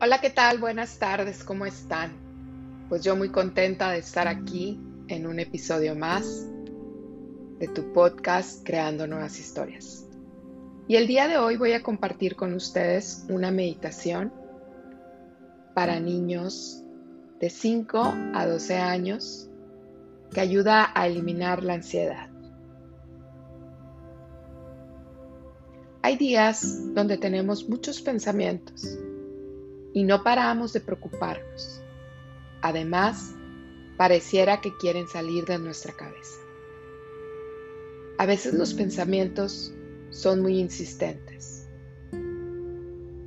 Hola, ¿qué tal? Buenas tardes, ¿cómo están? Pues yo muy contenta de estar aquí en un episodio más de tu podcast Creando Nuevas Historias. Y el día de hoy voy a compartir con ustedes una meditación para niños de 5 a 12 años que ayuda a eliminar la ansiedad. Hay días donde tenemos muchos pensamientos y no paramos de preocuparnos. Además, pareciera que quieren salir de nuestra cabeza. A veces los pensamientos son muy insistentes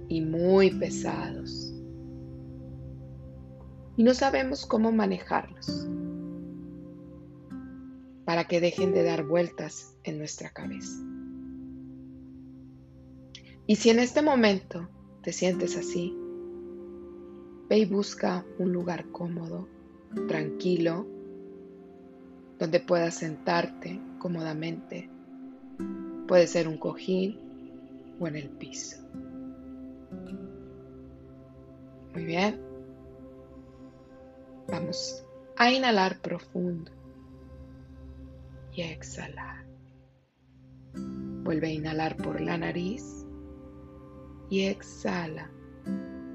y muy pesados y no sabemos cómo manejarlos para que dejen de dar vueltas en nuestra cabeza. Y si en este momento te sientes así, Ve y busca un lugar cómodo, tranquilo, donde puedas sentarte cómodamente. Puede ser un cojín o en el piso. Muy bien. Vamos a inhalar profundo y a exhalar. Vuelve a inhalar por la nariz y exhala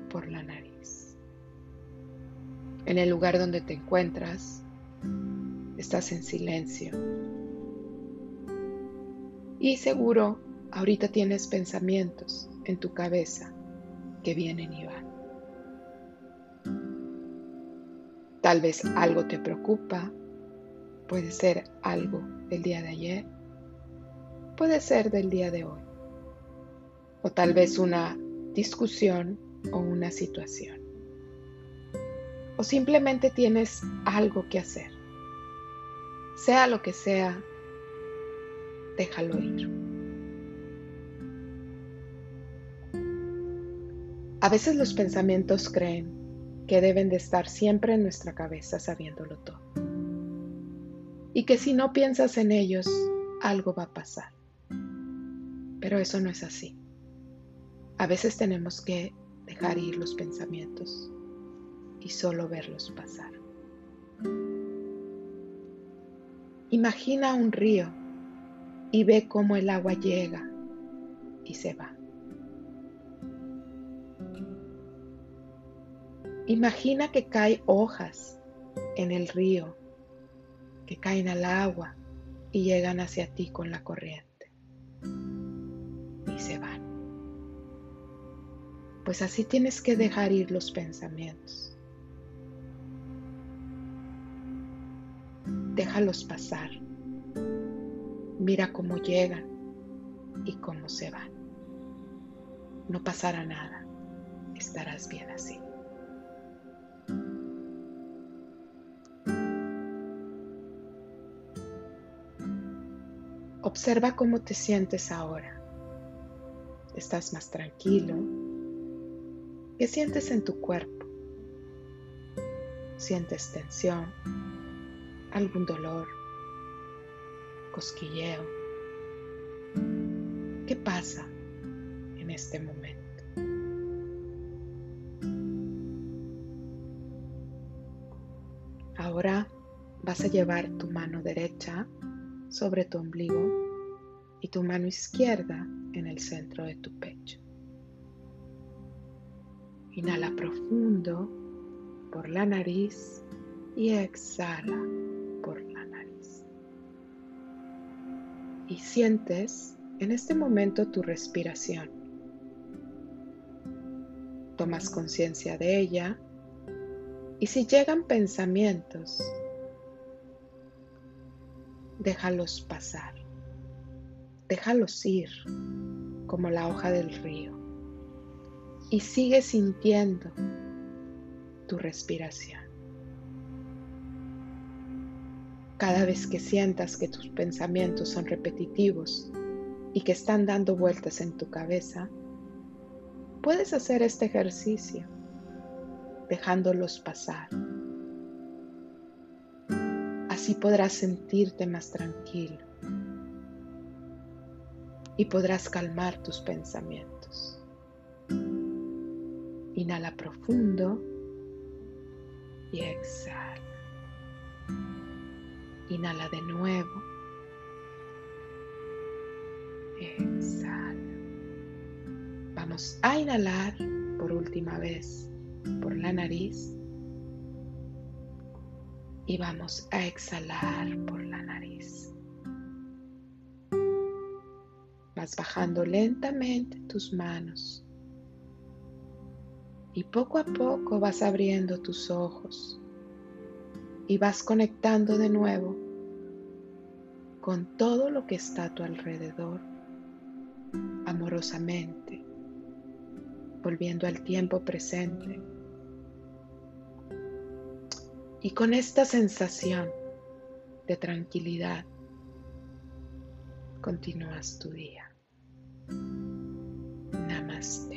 por la nariz en el lugar donde te encuentras, estás en silencio. Y seguro, ahorita tienes pensamientos en tu cabeza que vienen y van. Tal vez algo te preocupa, puede ser algo del día de ayer, puede ser del día de hoy, o tal vez una discusión o una situación o simplemente tienes algo que hacer. Sea lo que sea, déjalo ir. A veces los pensamientos creen que deben de estar siempre en nuestra cabeza sabiéndolo todo. Y que si no piensas en ellos, algo va a pasar. Pero eso no es así. A veces tenemos que dejar ir los pensamientos y solo verlos pasar. Imagina un río y ve cómo el agua llega y se va. Imagina que caen hojas en el río, que caen al agua y llegan hacia ti con la corriente y se van. Pues así tienes que dejar ir los pensamientos. Déjalos pasar. Mira cómo llegan y cómo se van. No pasará nada. Estarás bien así. Observa cómo te sientes ahora. ¿Estás más tranquilo? ¿Qué sientes en tu cuerpo? ¿Sientes tensión? Algún dolor, cosquilleo. ¿Qué pasa en este momento? Ahora vas a llevar tu mano derecha sobre tu ombligo y tu mano izquierda en el centro de tu pecho. Inhala profundo por la nariz y exhala y sientes en este momento tu respiración. Tomas conciencia de ella y si llegan pensamientos, déjalos pasar, déjalos ir como la hoja del río y sigue sintiendo tu respiración. Cada vez que sientas que tus pensamientos son repetitivos y que están dando vueltas en tu cabeza, puedes hacer este ejercicio dejándolos pasar. Así podrás sentirte más tranquilo y podrás calmar tus pensamientos. Inhala profundo y exhala. Inhala de nuevo. Exhala. Vamos a inhalar por última vez por la nariz y vamos a exhalar por la nariz. Vas bajando lentamente tus manos y poco a poco vas abriendo tus ojos y vas conectando de nuevo con todo lo que está a tu alrededor amorosamente, volviendo al tiempo presente. Y con esta sensación de tranquilidad, continúas tu día. Namaste.